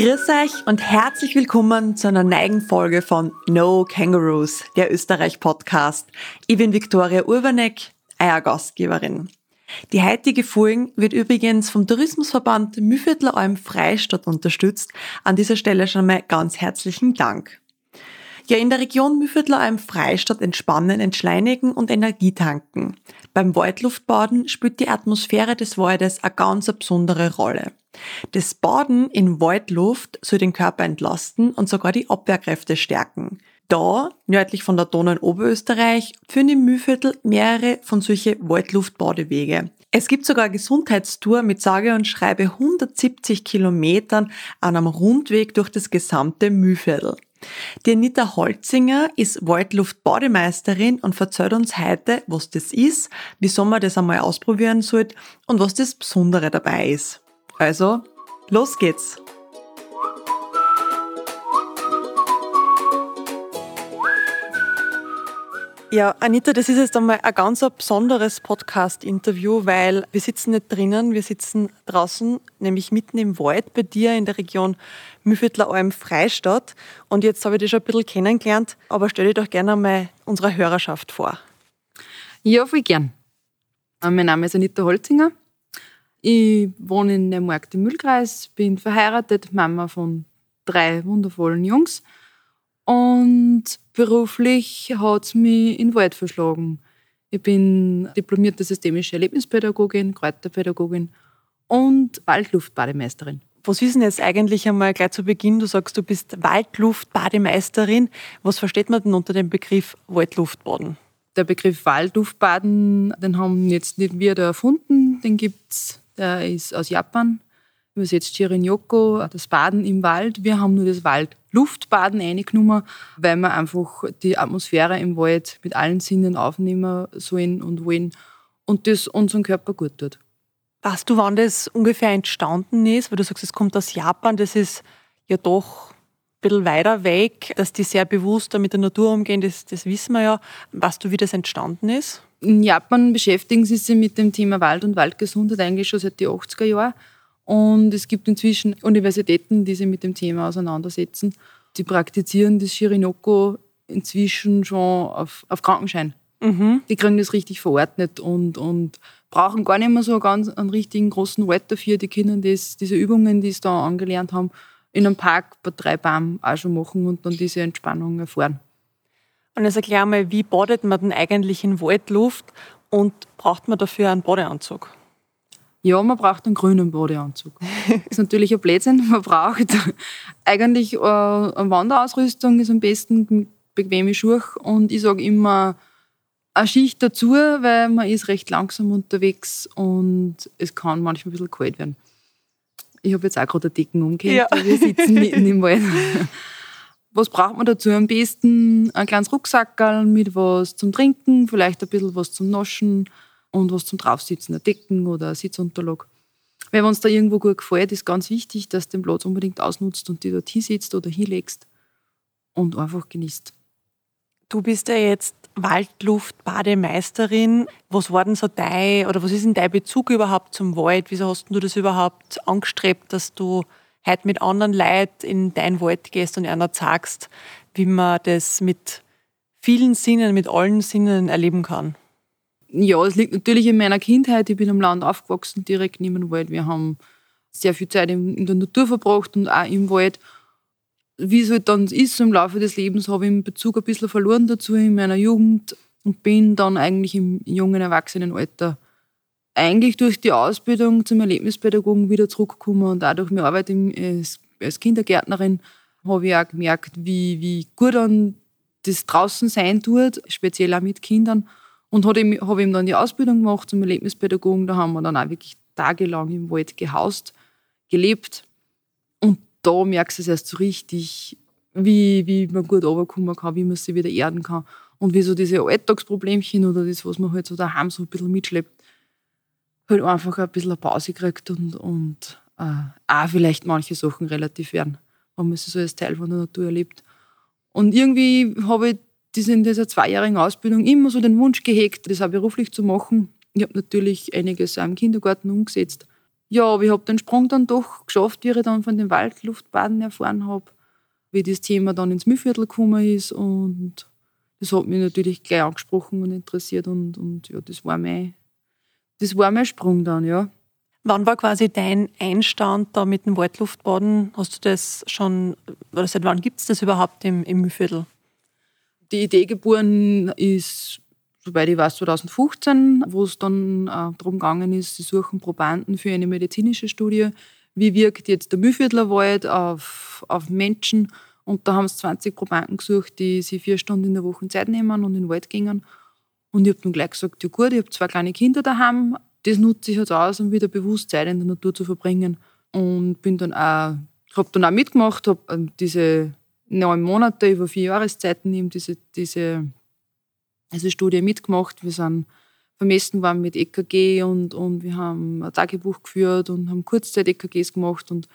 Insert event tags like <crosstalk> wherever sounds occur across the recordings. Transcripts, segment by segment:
Grüß euch und herzlich willkommen zu einer neuen Folge von No Kangaroos, der Österreich-Podcast. Ich bin Viktoria Urbanek, euer Gastgeberin. Die heutige Folge wird übrigens vom Tourismusverband Mühviertler Alm Freistadt unterstützt. An dieser Stelle schon mal ganz herzlichen Dank. Ja, in der Region Mühviertler Alm Freistadt entspannen, entschleunigen und Energie tanken. Beim Waldluftbaden spielt die Atmosphäre des Waldes eine ganz besondere Rolle. Das Baden in Waldluft soll den Körper entlasten und sogar die Abwehrkräfte stärken. Da, nördlich von der Donau in Oberösterreich, führen im Mühlviertel mehrere von solche Waldluftbadewege. Es gibt sogar eine Gesundheitstour mit sage und schreibe 170 Kilometern an einem Rundweg durch das gesamte Mühlviertel. Die Anita Holzinger ist Waldluft-Bademeisterin und verzeiht uns heute, was das ist, wieso man das einmal ausprobieren sollte und was das Besondere dabei ist. Also, los geht's! Ja, Anita, das ist jetzt einmal ein ganz besonderes Podcast-Interview, weil wir sitzen nicht drinnen, wir sitzen draußen, nämlich mitten im Wald bei dir in der Region Mühlviertler Alm Freistadt. Und jetzt habe ich dich schon ein bisschen kennengelernt, aber stell dich doch gerne einmal unserer Hörerschaft vor. Ja, voll gern. Äh, mein Name ist Anita Holzinger. Ich wohne in dem Markt im Mühlkreis, bin verheiratet, Mama von drei wundervollen Jungs. Und beruflich hat es mich in den Wald verschlagen. Ich bin diplomierte systemische Erlebnispädagogin, Kräuterpädagogin und Waldluftbademeisterin. Was ist denn jetzt eigentlich einmal gleich zu Beginn? Du sagst, du bist Waldluftbademeisterin. Was versteht man denn unter dem Begriff Waldluftbaden? Der Begriff Waldluftbaden, den haben jetzt nicht wir da erfunden, den gibt es, der ist aus Japan übersetzt Shirin-Yoko, das Baden im Wald. Wir haben nur das Waldluftbaden eingenommen, weil wir einfach die Atmosphäre im Wald mit allen Sinnen aufnehmen sollen und wollen und das unserem Körper gut tut. Weißt du, wann das ungefähr entstanden ist? Weil du sagst, es kommt aus Japan, das ist ja doch ein bisschen weiter weg, dass die sehr bewusst mit der Natur umgehen, das, das wissen wir ja. Weißt du, wie das entstanden ist? In Japan beschäftigen sie sich mit dem Thema Wald und Waldgesundheit eigentlich schon seit den 80er Jahren. Und es gibt inzwischen Universitäten, die sich mit dem Thema auseinandersetzen. Die praktizieren das Shirinoko inzwischen schon auf, auf Krankenschein. Mhm. Die kriegen das richtig verordnet und, und brauchen gar nicht mehr so ganz einen richtigen großen Wald dafür. Die können das, diese Übungen, die sie da angelernt haben, in einem Park bei drei Baum auch schon machen und dann diese Entspannung erfahren. Und jetzt erklär mal, wie badet man denn eigentlich in Waldluft und braucht man dafür einen Badeanzug? Ja, man braucht einen grünen Badeanzug. Das <laughs> ist natürlich ein Blödsinn. Man braucht eigentlich äh, eine Wanderausrüstung, ist am besten bequeme Schuhe. Und ich sage immer, eine Schicht dazu, weil man ist recht langsam unterwegs und es kann manchmal ein bisschen kalt werden. Ich habe jetzt auch gerade eine Decken umgehängt, ja. wir sitzen mitten im Wald. <laughs> Was braucht man dazu? Am besten ein kleines Rucksackerl mit was zum Trinken, vielleicht ein bisschen was zum Naschen, und was zum Draufsitzen, ein Decken oder ein Sitzunterlag. Wenn uns da irgendwo gut gefällt, ist ganz wichtig, dass du den Platz unbedingt ausnutzt und dir dort hinsitzt oder hinlegst und einfach genießt. Du bist ja jetzt Waldluftbademeisterin. Was war denn so dein, oder was ist denn dein Bezug überhaupt zum Wald? Wieso hast du das überhaupt angestrebt, dass du heute mit anderen Leuten in deinen Wald gehst und einer sagst, wie man das mit vielen Sinnen, mit allen Sinnen erleben kann? Ja, es liegt natürlich in meiner Kindheit. Ich bin am Land aufgewachsen, direkt neben dem Wald. Wir haben sehr viel Zeit in, der Natur verbracht und auch im Wald. Wie es halt dann ist im Laufe des Lebens, habe ich den Bezug ein bisschen verloren dazu in meiner Jugend und bin dann eigentlich im jungen Erwachsenenalter eigentlich durch die Ausbildung zum Erlebnispädagogen wieder zurückgekommen und auch durch meine Arbeit als Kindergärtnerin habe ich auch gemerkt, wie, wie gut dann das draußen sein tut, speziell auch mit Kindern und habe ihm dann die Ausbildung gemacht zum Erlebnispädagogen. Da haben wir dann auch wirklich tagelang im Wald gehaust, gelebt. Und da merkst du es erst so richtig, wie, wie man gut runterkommen kann, wie man sich wieder erden kann. Und wie so diese Alltagsproblemchen oder das, was man halt so daheim so ein bisschen mitschleppt, halt einfach ein bisschen eine Pause kriegt und, und äh, auch vielleicht manche Sachen relativ werden, wenn man sie so als Teil von der Natur erlebt. Und irgendwie habe ich sind in dieser zweijährigen Ausbildung immer so den Wunsch gehegt, das auch beruflich zu machen. Ich habe natürlich einiges auch im Kindergarten umgesetzt. Ja, aber ich habe den Sprung dann doch geschafft, wie ich dann von den Waldluftbaden erfahren habe, wie das Thema dann ins Mühlviertel gekommen ist und das hat mich natürlich gleich angesprochen und interessiert und, und ja, das war mein, das war mein Sprung dann, ja. Wann war quasi dein Einstand da mit dem Waldluftbaden? Hast du das schon, oder seit wann gibt es das überhaupt im, im Mühlviertel? Die Idee geboren ist, soweit ich weiß, 2015, wo es dann äh, darum gegangen ist, sie suchen Probanden für eine medizinische Studie. Wie wirkt jetzt der Mühlviertler Wald auf, auf Menschen? Und da haben es 20 Probanden gesucht, die sich vier Stunden in der Woche Zeit nehmen und in den Wald gingen. Und ich habe dann gleich gesagt, ja gut, ich habe zwei kleine Kinder daheim, das nutze ich jetzt aus, um wieder bewusst Zeit in der Natur zu verbringen. Und bin dann auch, habe dann auch mitgemacht, habe ähm, diese neun Monate über vier Jahreszeiten eben diese, diese, diese Studie mitgemacht. Wir sind vermessen worden mit EKG und, und wir haben ein Tagebuch geführt und haben Kurzzeit-EKGs gemacht und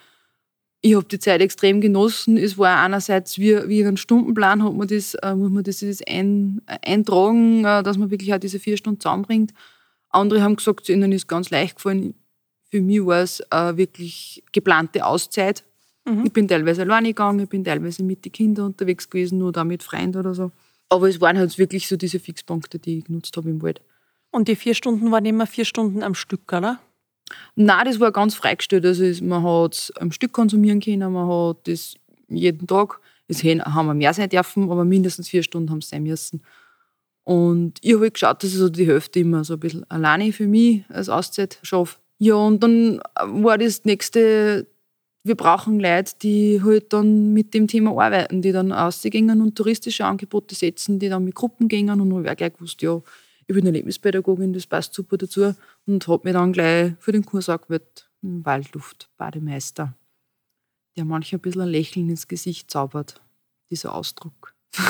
ich habe die Zeit extrem genossen. Es war einerseits wie, wie einen Stundenplan, hat man das, äh, muss man das, das ein, eintragen, äh, dass man wirklich auch diese vier Stunden zusammenbringt. Andere haben gesagt, ihnen ist ganz leicht gefallen. Für mich war es äh, wirklich geplante Auszeit. Mhm. Ich bin teilweise alleine gegangen, ich bin teilweise mit den Kindern unterwegs gewesen oder auch mit Freunden oder so. Aber es waren halt wirklich so diese Fixpunkte, die ich genutzt habe im Wald. Und die vier Stunden waren immer vier Stunden am Stück, oder? Nein, das war ganz freigestellt. Also man hat es am Stück konsumieren können, man hat das jeden Tag. Es haben wir mehr sein dürfen, aber mindestens vier Stunden haben es sein müssen. Und ich habe halt geschaut, dass ich so die Hälfte immer so ein bisschen alleine für mich als Auszeit schaffe. Ja, und dann war das nächste, wir brauchen Leute, die halt dann mit dem Thema arbeiten, die dann ausgehen und touristische Angebote setzen, die dann mit Gruppen gehen. Und dann habe ich gleich gewusst, ja, ich bin Erlebnispädagogin, das passt super dazu. Und habe mir dann gleich für den Kurs angewählt, Waldluft-Bademeister, der manchmal ein bisschen ein Lächeln ins Gesicht zaubert, dieser Ausdruck. <laughs>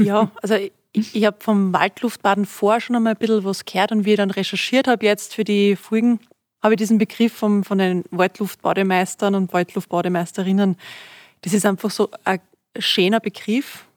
Ja, also ich, ich habe vom Waldluftbaden vor schon einmal ein bisschen was gehört und wie ich dann recherchiert habe jetzt für die Folgen, habe ich diesen Begriff vom, von den Waldluftbademeistern und Waldluftbademeisterinnen, das ist einfach so ein schöner Begriff,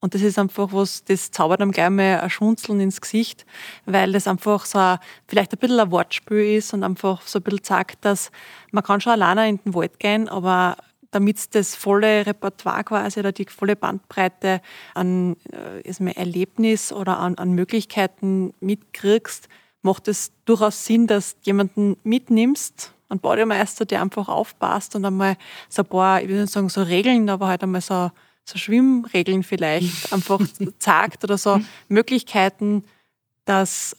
und das ist einfach was, das zaubert einem gleich mal ein Schmunzeln ins Gesicht, weil das einfach so ein, vielleicht ein bisschen ein Wortspiel ist und einfach so ein bisschen sagt, dass man kann schon alleine in den Wald gehen, aber damit das volle Repertoire quasi oder die volle Bandbreite an äh, Erlebnis oder an, an Möglichkeiten mitkriegst, macht es durchaus Sinn, dass du jemanden mitnimmst, einen Bademeister, der einfach aufpasst und einmal so ein paar, ich würde nicht sagen so Regeln, aber halt einmal so so Schwimmregeln vielleicht <laughs> einfach sagt oder so Möglichkeiten, dass,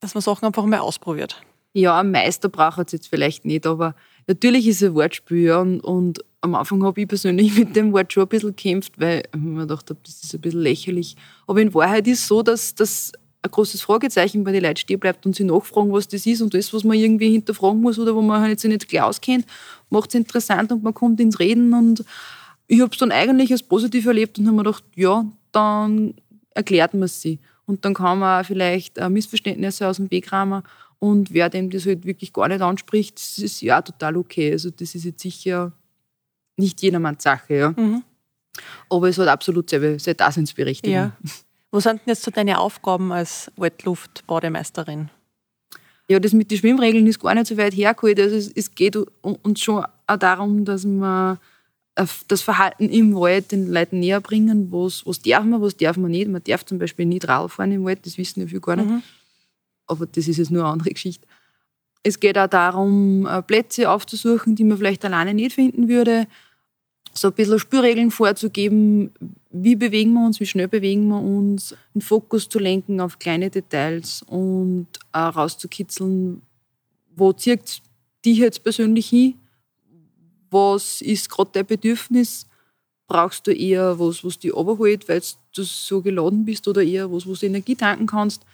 dass man Sachen einfach mal ausprobiert. Ja, ein Meister braucht es jetzt vielleicht nicht, aber natürlich ist es ein Wortspiel. Ja, und, und am Anfang habe ich persönlich <laughs> mit dem Wort schon ein bisschen gekämpft, weil ich mir gedacht habe, das ist ein bisschen lächerlich. Aber in Wahrheit ist es so, dass das ein großes Fragezeichen bei den Leuten stehen bleibt und sie nachfragen, was das ist und das, was man irgendwie hinterfragen muss oder wo man halt nicht klar auskennt, macht es interessant und man kommt ins Reden und ich habe es dann eigentlich als positiv erlebt und habe mir gedacht, ja, dann erklärt man es sie. Und dann kann man vielleicht Missverständnisse aus dem Weg rahmen. Und wer dem das halt wirklich gar nicht anspricht, das ist ja total okay. Also das ist jetzt sicher nicht jedermanns Sache. Ja. Mhm. Aber es hat absolut seine, seine Daseinsberechtigung. Ja. Wo sind denn jetzt so deine Aufgaben als Wetluft-Bademeisterin? Ja, das mit den Schwimmregeln ist gar nicht so weit hergeholt. Also es, es geht uns schon auch darum, dass man das Verhalten im Wald den Leuten näher bringen, was, was darf man, was darf man nicht. Man darf zum Beispiel nicht Radl fahren im Wald, das wissen ja viele gar nicht. Mhm. Aber das ist jetzt nur eine andere Geschichte. Es geht auch darum, äh, Plätze aufzusuchen, die man vielleicht alleine nicht finden würde. So ein bisschen Spürregeln vorzugeben, wie bewegen wir uns, wie schnell bewegen wir uns, einen Fokus zu lenken auf kleine Details und auch rauszukitzeln, wo zieht dich jetzt persönlich hin was ist gerade dein Bedürfnis? Brauchst du eher was, was dich runterholt, weil du so geladen bist oder eher was, wo du Energie tanken kannst?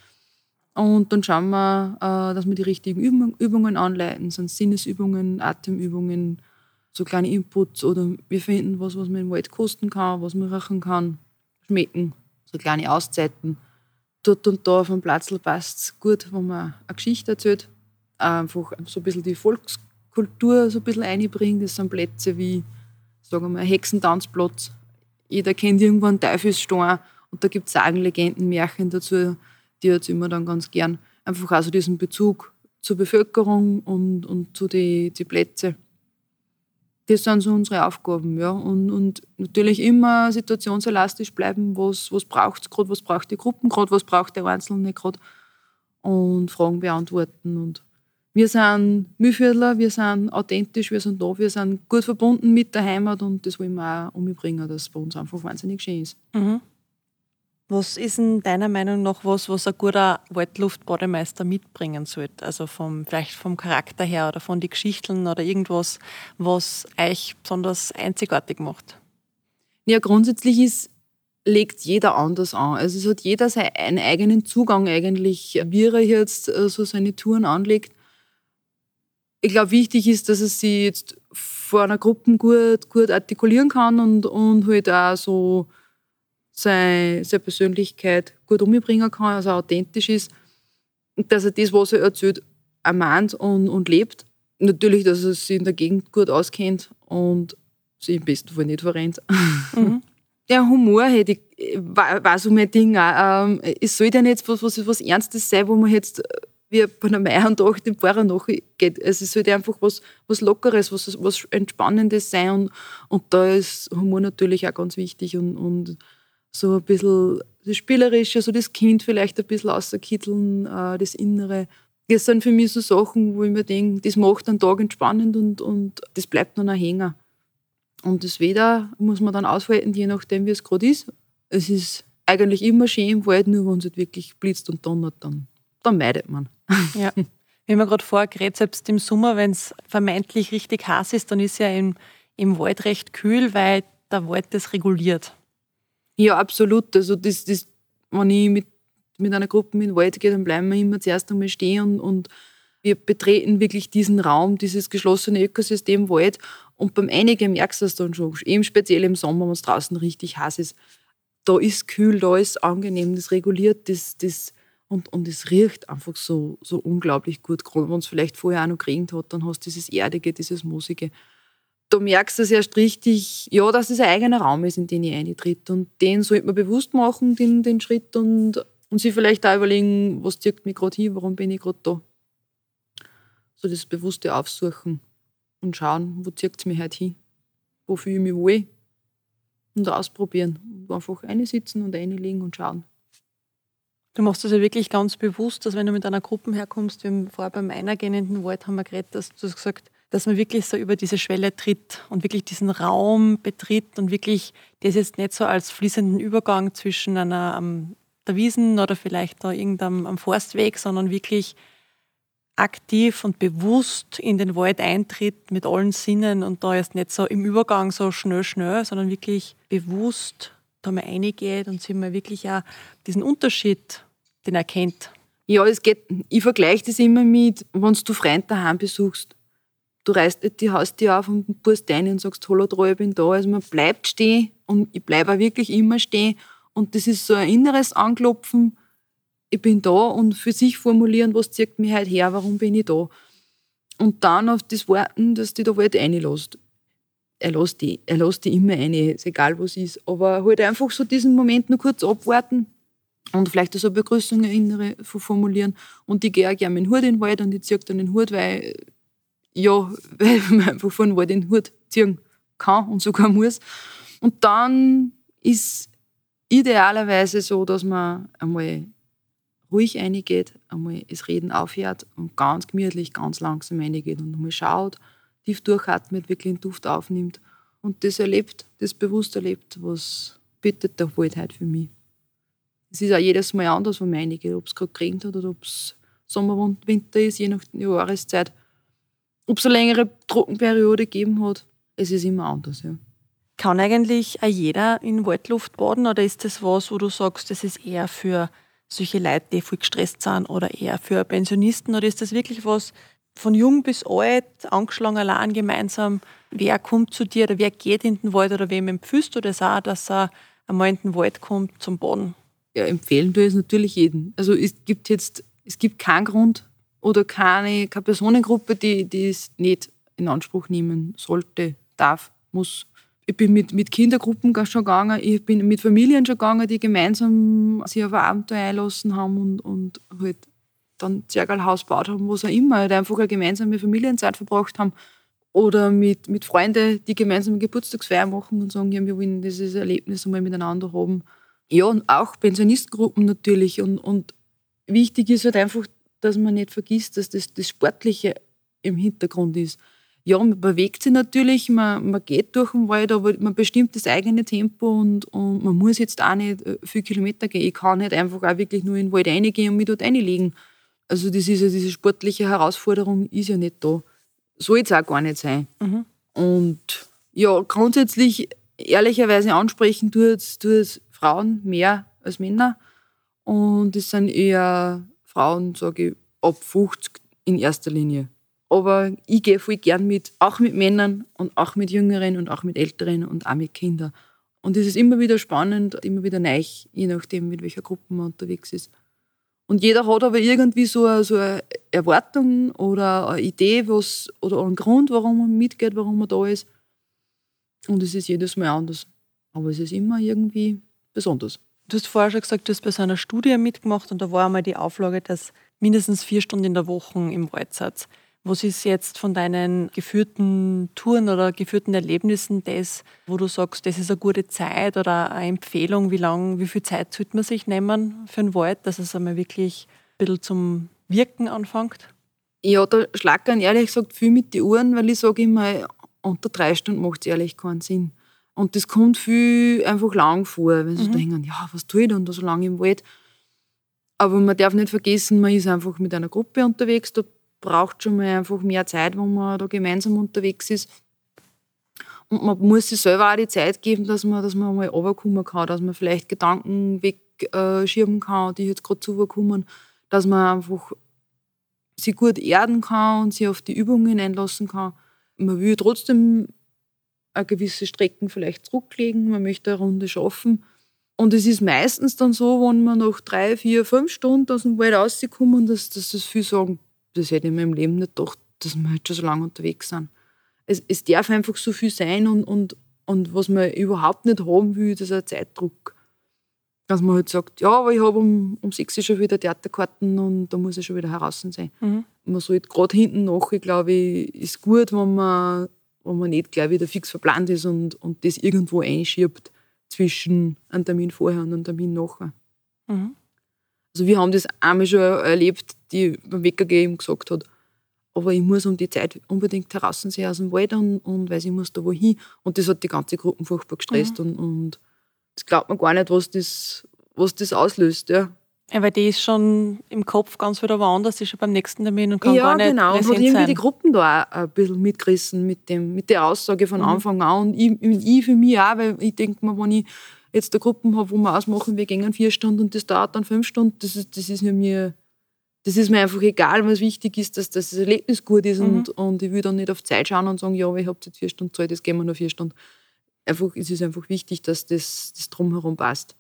Und dann schauen wir, äh, dass wir die richtigen Übungen anleiten, sind Sinnesübungen, Atemübungen, so kleine Inputs oder wir finden was, was man im Wald kosten kann, was man riechen kann, schmecken, so kleine Auszeiten. Dort und da auf dem Platz passt es gut, wenn man eine Geschichte erzählt, einfach so ein bisschen die Volks Kultur so ein bisschen einbringt. Das sind Plätze wie, sagen wir mal, Hexentanzplatz. Jeder kennt irgendwo einen Teufelsstein und da gibt es Sagen, Legenden, Märchen dazu, die jetzt immer dann ganz gern einfach also diesen Bezug zur Bevölkerung und, und zu den die Plätzen. Das sind so unsere Aufgaben, ja. Und, und natürlich immer situationselastisch bleiben, was, was braucht es gerade, was braucht die Gruppen gerade, was braucht der Einzelne gerade und Fragen beantworten. Und wir sind Mühlviertler, wir sind authentisch, wir sind da, wir sind gut verbunden mit der Heimat und das wollen wir auch umbringen, dass es bei uns einfach wahnsinnig schön ist. Mhm. Was ist denn deiner Meinung nach was, was ein guter Waldluftbademeister mitbringen sollte? Also vom, vielleicht vom Charakter her oder von den Geschichten oder irgendwas, was euch besonders einzigartig macht? Ja, grundsätzlich ist, legt jeder anders an. Also es hat jeder seinen eigenen Zugang eigentlich, wie er jetzt äh, so seine Touren anlegt. Ich glaube, wichtig ist, dass er sie jetzt vor einer Gruppe gut, gut artikulieren kann und, und halt auch so seine, seine Persönlichkeit gut umbringen kann, also authentisch ist, dass er das, was er erzählt, meint und, und lebt. Natürlich, dass er sich in der Gegend gut auskennt und sich im besten Fall nicht verrennt. Mhm. <laughs> Der Humor hätte ich, war, war so mein Ding auch. Ähm, es soll ja nicht was, was, was Ernstes sein, wo man jetzt wie bei einem Eierndach den Fahrer nachgeht. Also es sollte einfach was, was Lockeres, was, was Entspannendes sein und, und da ist Humor natürlich auch ganz wichtig und, und so ein bisschen das Spielerische, so das Kind vielleicht ein bisschen außerkitteln, äh, das Innere. Das sind für mich so Sachen, wo ich mir denke, das macht einen Tag entspannend und, und das bleibt dann ein Hänger. Und das Wetter muss man dann aushalten, je nachdem, wie es gerade ist. Es ist eigentlich immer schön im Wald, nur wenn es halt wirklich blitzt und donnert, dann, dann meidet man. <laughs> Ja. Wie man gerade vorher geredet, selbst im Sommer, wenn es vermeintlich richtig heiß ist, dann ist ja im, im Wald recht kühl, weil der Wald das reguliert. Ja, absolut. Also das, das, wenn ich mit, mit einer Gruppe in den Wald gehe, dann bleiben wir immer zuerst einmal stehen und, und wir betreten wirklich diesen Raum, dieses geschlossene Ökosystem Wald. Und beim Einigen merkst du es dann schon, eben speziell im Sommer, wenn es draußen richtig heiß ist. Da ist kühl, da ist angenehm, das reguliert das, das und, und es riecht einfach so, so unglaublich gut. Gerade wenn es vielleicht vorher auch noch geregnet hat, dann hast du dieses Erdige, dieses Moosige da merkst du es erst richtig, ja, dass es ein eigener Raum ist, in den ich eintritt. Und den sollte man bewusst machen, den, den Schritt, und, und sich vielleicht auch überlegen, was zieht mich gerade hin, warum bin ich gerade da. So das bewusste Aufsuchen und schauen, wo zieht es mich heute hin, wo fühle ich mich wohl und ausprobieren. Und einfach sitzen und einlegen und schauen. Du machst das ja wirklich ganz bewusst, dass wenn du mit einer Gruppe herkommst, wir haben vorher beim Einergehen in den Wald haben wir geredet, dass du hast gesagt, dass man wirklich so über diese Schwelle tritt und wirklich diesen Raum betritt und wirklich das jetzt nicht so als fließenden Übergang zwischen einer um, der Wiesen oder vielleicht da irgendeinem Forstweg, sondern wirklich aktiv und bewusst in den Wald eintritt mit allen Sinnen und da jetzt nicht so im Übergang so schnell, schnell, sondern wirklich bewusst da mal reingeht und sich mal wirklich auch diesen Unterschied, den erkennt. Ja, es geht, ich vergleiche das immer mit, wenn du Freunde daheim besuchst du reißt nicht die Haustür auf und pust rein und sagst, hallo, ich bin da. Also man bleibt stehen und ich bleibe auch wirklich immer stehen. Und das ist so ein inneres Anklopfen, ich bin da und für sich formulieren, was zieht mich heute her, warum bin ich da. Und dann auf das Warten, dass die da halt reinlässt. Er lässt die, er lässt die immer eine, ist egal was ist. Aber halt einfach so diesen Moment nur kurz abwarten und vielleicht so eine Begrüßung innere formulieren. Und ich gehe auch gerne dem Hut in den Wald und ich ziehe dann den Hut, weil ja, <laughs> weil man einfach von Wald den Hut ziehen kann und sogar muss. Und dann ist idealerweise so, dass man einmal ruhig reingeht, einmal das Reden aufhört und ganz gemütlich, ganz langsam reingeht und einmal schaut, tief durchatmet, wirklich den Duft aufnimmt und das erlebt, das bewusst erlebt, was bittet der Wald heute für mich. Es ist auch jedes Mal anders, wo man reingeht, ob es gerade geregnet hat oder ob es Sommer und Winter ist, je nach Jahreszeit ob es eine längere Trockenperiode gegeben hat, es ist immer anders. Ja. Kann eigentlich auch jeder in Waldluft baden oder ist das was, wo du sagst, das ist eher für solche Leute, die voll gestresst sind oder eher für Pensionisten oder ist das wirklich was von jung bis alt, angeschlagen allein gemeinsam, wer kommt zu dir oder wer geht in den Wald oder wem empfiehlst du das auch, dass er einmal in den Wald kommt zum Baden? Ja, empfehlen du es natürlich jeden. Also es gibt jetzt, es gibt keinen Grund, oder keine, keine Personengruppe, die, die es nicht in Anspruch nehmen sollte, darf, muss. Ich bin mit, mit Kindergruppen schon gegangen, ich bin mit Familien schon gegangen, die gemeinsam sich auf ein Abenteuer einlassen haben und, und halt dann Zergalhaus gebaut haben, was auch immer, halt einfach eine gemeinsame Familienzeit verbracht haben oder mit, mit Freunden, die gemeinsam Geburtstagsfeier machen und sagen, ja, wir wollen dieses Erlebnis einmal miteinander haben. Ja, und auch Pensionistengruppen natürlich. Und, und wichtig ist halt einfach, dass man nicht vergisst, dass das, das Sportliche im Hintergrund ist. Ja, man bewegt sich natürlich, man, man geht durch den Wald, aber man bestimmt das eigene Tempo und, und man muss jetzt auch nicht äh, viele Kilometer gehen. Ich kann nicht einfach auch wirklich nur in den Wald reingehen und mich dort reinlegen. Also das ist ja, diese sportliche Herausforderung ist ja nicht da soll es auch gar nicht sein. Mhm. Und ja, grundsätzlich ehrlicherweise ansprechen tut es Frauen mehr als Männer. Und es sind eher Frauen, sage ich, ab 50 in erster Linie. Aber ich gehe voll gern mit, auch mit Männern und auch mit Jüngeren und auch mit Älteren und auch mit Kindern. Und es ist immer wieder spannend, immer wieder neu, je nachdem, mit welcher Gruppe man unterwegs ist. Und jeder hat aber irgendwie so eine, so eine Erwartung oder eine Idee was, oder einen Grund, warum man mitgeht, warum man da ist. Und es ist jedes Mal anders. Aber es ist immer irgendwie besonders. Du hast vorher schon gesagt, du hast bei so einer Studie mitgemacht und da war einmal die Auflage, dass mindestens vier Stunden in der Woche im Wald seid. Was ist jetzt von deinen geführten Touren oder geführten Erlebnissen das, wo du sagst, das ist eine gute Zeit oder eine Empfehlung, wie lang, wie viel Zeit sollte man sich nehmen für einen Wald, dass es einmal wirklich ein bisschen zum Wirken anfängt? Ja, da schlackern ehrlich gesagt viel mit den Uhren, weil ich sage immer, unter drei Stunden macht es ehrlich keinen Sinn. Und das kommt viel einfach lang vor, wenn sie mhm. denken, ja, was tue ich denn da so lange im Wald? Aber man darf nicht vergessen, man ist einfach mit einer Gruppe unterwegs, da braucht schon mal einfach mehr Zeit, wo man da gemeinsam unterwegs ist. Und man muss sich selber auch die Zeit geben, dass man, dass man mal runterkommen kann, dass man vielleicht Gedanken wegschirmen kann, die jetzt gerade zukommen, dass man einfach sich gut erden kann und sich auf die Übungen einlassen kann. Man will trotzdem gewisse Strecken vielleicht zurücklegen, man möchte eine Runde schaffen. Und es ist meistens dann so, wenn man nach drei, vier, fünf Stunden aus dem Wald rauskommen, dass, dass das viel sagen, das hätte ich in meinem Leben nicht gedacht, dass wir halt schon so lange unterwegs sind. Es, es darf einfach so viel sein und, und, und was man überhaupt nicht haben will, das ist ein Zeitdruck. Dass man halt sagt, ja, aber ich habe um, um sechs schon wieder Theaterkarten und da muss ich schon wieder heraus sein. Mhm. Man sollte gerade hinten nach, ich glaube ist gut, wenn man, wenn man nicht gleich wieder fix verplant ist und, und das irgendwo einschiebt zwischen einem Termin vorher und einem Termin nachher. Mhm. Also wir haben das einmal schon erlebt, die beim WKG eben gesagt hat, aber ich muss um die Zeit unbedingt heraus sein aus dem Wald und, und weiß, ich muss da wohin. Und das hat die ganze Gruppe furchtbar gestresst mhm. und, und das glaubt man gar nicht, was das, was das auslöst. Ja. Ja, weil die ist schon im Kopf ganz wieder woanders, die ist schon beim nächsten Termin und kann ja, gar nicht genau. und hat irgendwie sein. die Gruppen da auch ein bisschen mitgerissen mit, dem, mit der Aussage von mhm. Anfang an. Und ich, ich für mich auch, weil ich denke mir, wenn ich jetzt eine Gruppe habe, wo wir ausmachen, wir gehen vier Stunden und das dauert dann fünf Stunden, das ist, das ist mir, das ist mir einfach egal, was wichtig ist, dass, dass das Erlebnis gut ist mhm. und, und ich will dann nicht auf Zeit schauen und sagen, ja, ich habe jetzt vier Stunden Zeit, jetzt gehen wir nur vier Stunden. Einfach, es ist einfach wichtig, dass das, das drumherum passt.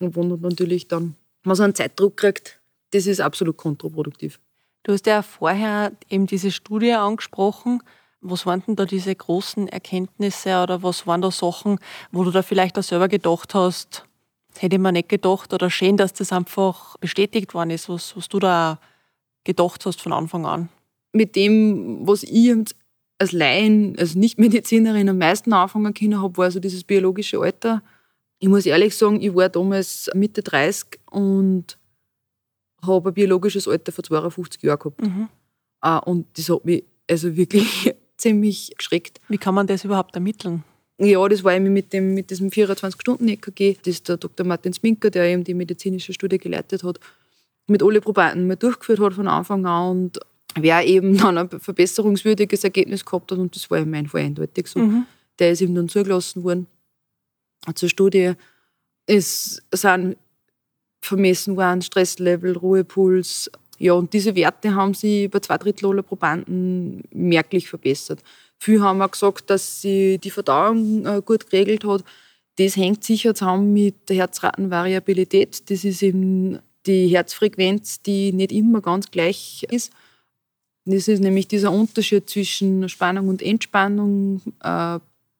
Und man natürlich dann man so einen Zeitdruck kriegt, das ist absolut kontraproduktiv. Du hast ja vorher eben diese Studie angesprochen. Was waren denn da diese großen Erkenntnisse oder was waren da Sachen, wo du da vielleicht auch selber gedacht hast, hätte ich mir nicht gedacht oder schön, dass das einfach bestätigt worden ist, was, was du da gedacht hast von Anfang an? Mit dem, was ich als Laien, als Nichtmedizinerin am meisten anfangen können habe, war so dieses biologische Alter. Ich muss ehrlich sagen, ich war damals Mitte 30 und habe ein biologisches Alter von 52 Jahren gehabt. Mhm. Ah, und das hat mich also wirklich <laughs> ziemlich geschreckt. Wie kann man das überhaupt ermitteln? Ja, das war eben mit, dem, mit diesem 24-Stunden-EKG. Das ist der Dr. Martin Sminker, der eben die medizinische Studie geleitet hat, mit alle Probanden mal durchgeführt hat von Anfang an und wer eben dann ein verbesserungswürdiges Ergebnis gehabt hat, und das war in meinem Fall eindeutig so, mhm. der ist eben dann zugelassen worden zur Studie. Es sind vermessen worden Stresslevel, Ruhepuls, ja, und diese Werte haben sich bei zwei Drittel aller Probanden merklich verbessert. Viele haben auch gesagt, dass sie die Verdauung äh, gut geregelt hat. Das hängt sicher zusammen mit der Herzratenvariabilität. Das ist eben die Herzfrequenz, die nicht immer ganz gleich ist. Das ist nämlich dieser Unterschied zwischen Spannung und Entspannung, äh,